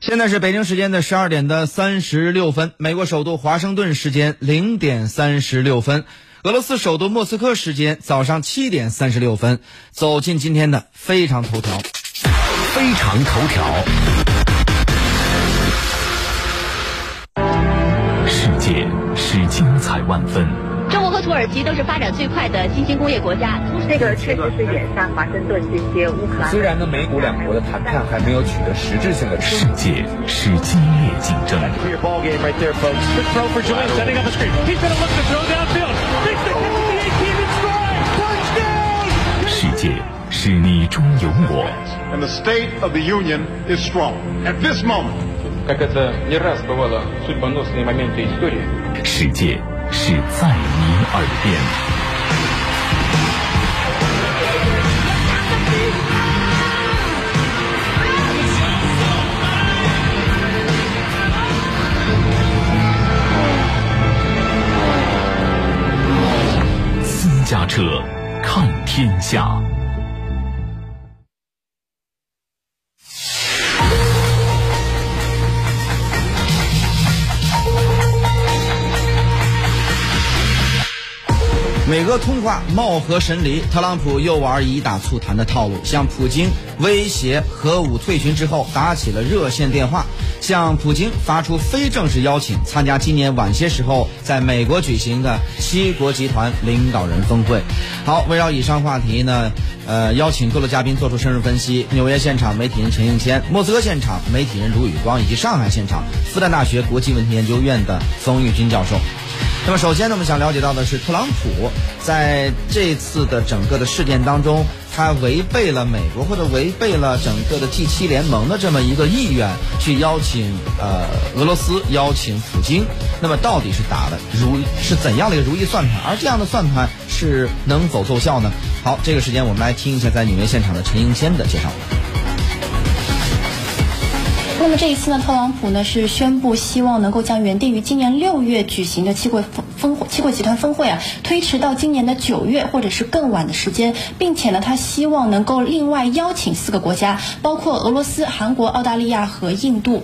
现在是北京时间的十二点的三十六分，美国首都华盛顿时间零点三十六分，俄罗斯首都莫斯科时间早上七点三十六分。走进今天的非常头条，非常头条，世界是精彩万分。中国和土耳其都是发展最快的新兴工业国家。这个确实是眼下华盛顿这些乌克兰。虽然呢，美股两国的谈判还没有取得实质性的世界是激烈竞争。世界是你中有我。And the state of the union is strong at this moment. 世界是再。耳边，私家车看天下。美俄通话貌合神离，特朗普又玩以打促谈的套路，向普京威胁核武退群之后，打起了热线电话，向普京发出非正式邀请，参加今年晚些时候在美国举行的七国集团领导人峰会。好，围绕以上话题呢，呃，邀请各路嘉宾做出深入分析。纽约现场媒体人陈应谦，莫斯科现场媒体人卢宇光，以及上海现场复旦大学国际问题研究院的冯玉军教授。那么，首先呢，我们想了解到的是，特朗普在这次的整个的事件当中，他违背了美国或者违背了整个的 G 七联盟的这么一个意愿，去邀请呃俄罗斯邀请普京。那么，到底是打的如是怎样的一个如意算盘？而这样的算盘是能否奏效呢？好，这个时间我们来听一下在纽约现场的陈英谦的介绍。那么这一次呢，特朗普呢是宣布希望能够将原定于今年六月举行的七国峰峰会七国集团峰会啊推迟到今年的九月或者是更晚的时间，并且呢他希望能够另外邀请四个国家，包括俄罗斯、韩国、澳大利亚和印度。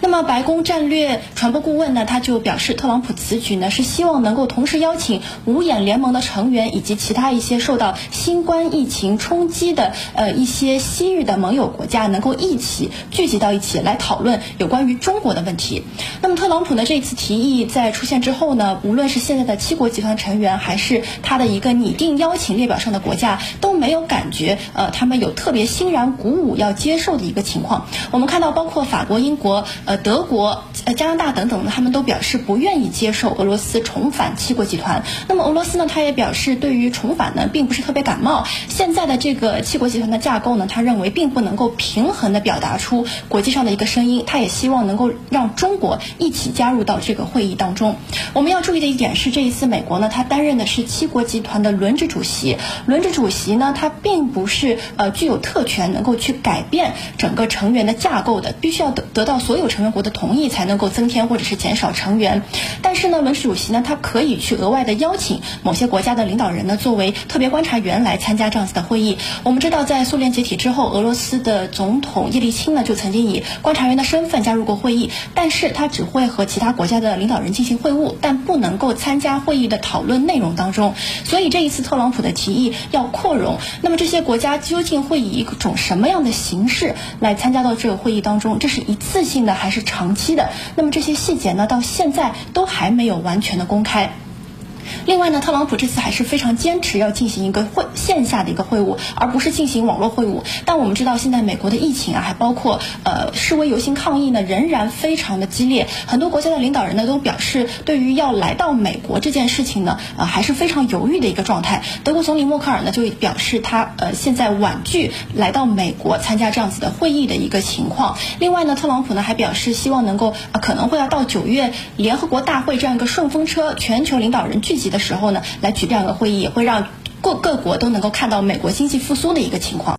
那么白宫战略传播顾问呢他就表示，特朗普此举呢是希望能够同时邀请五眼联盟的成员以及其他一些受到新冠疫情冲击的呃一些西域的盟友国家，能够一起聚集到一起来。讨论有关于中国的问题。那么特朗普呢？这次提议在出现之后呢，无论是现在的七国集团成员，还是他的一个拟定邀请列表上的国家，都没有感觉呃，他们有特别欣然鼓舞要接受的一个情况。我们看到，包括法国、英国、呃德国、呃加拿大等等，他们都表示不愿意接受俄罗斯重返七国集团。那么俄罗斯呢？他也表示对于重返呢，并不是特别感冒。现在的这个七国集团的架构呢，他认为并不能够平衡的表达出国际上的一个。声音，他也希望能够让中国一起加入到这个会议当中。我们要注意的一点是，这一次美国呢，他担任的是七国集团的轮值主席。轮值主席呢，他并不是呃具有特权，能够去改变整个成员的架构的，必须要得得到所有成成员国的同意才能够增添或者是减少成员。但是呢，轮值主席呢，他可以去额外的邀请某些国家的领导人呢，作为特别观察员来参加这样子的会议。我们知道，在苏联解体之后，俄罗斯的总统叶利钦呢，就曾经以观察员的身份加入过会议，但是他只会和其他国家的领导人进行会晤，但不能够参加会议的讨论内容当中。所以这一次特朗普的提议要扩容，那么这些国家究竟会以一种什么样的形式来参加到这个会议当中？这是一次性的还还是长期的？那么这些细节呢，到现在都还没有完全的公开。另外呢，特朗普这次还是非常坚持要进行一个会线下的一个会晤，而不是进行网络会晤。但我们知道，现在美国的疫情啊，还包括呃示威游行抗议呢，仍然非常的激烈。很多国家的领导人呢，都表示对于要来到美国这件事情呢，呃还是非常犹豫的一个状态。德国总理默克尔呢，就表示他呃现在婉拒来到美国参加这样子的会议的一个情况。另外呢，特朗普呢还表示希望能够啊可能会要到九月联合国大会这样一个顺风车，全球领导人聚。集的时候呢，来举这样的会议，也会让各各国都能够看到美国经济复苏的一个情况。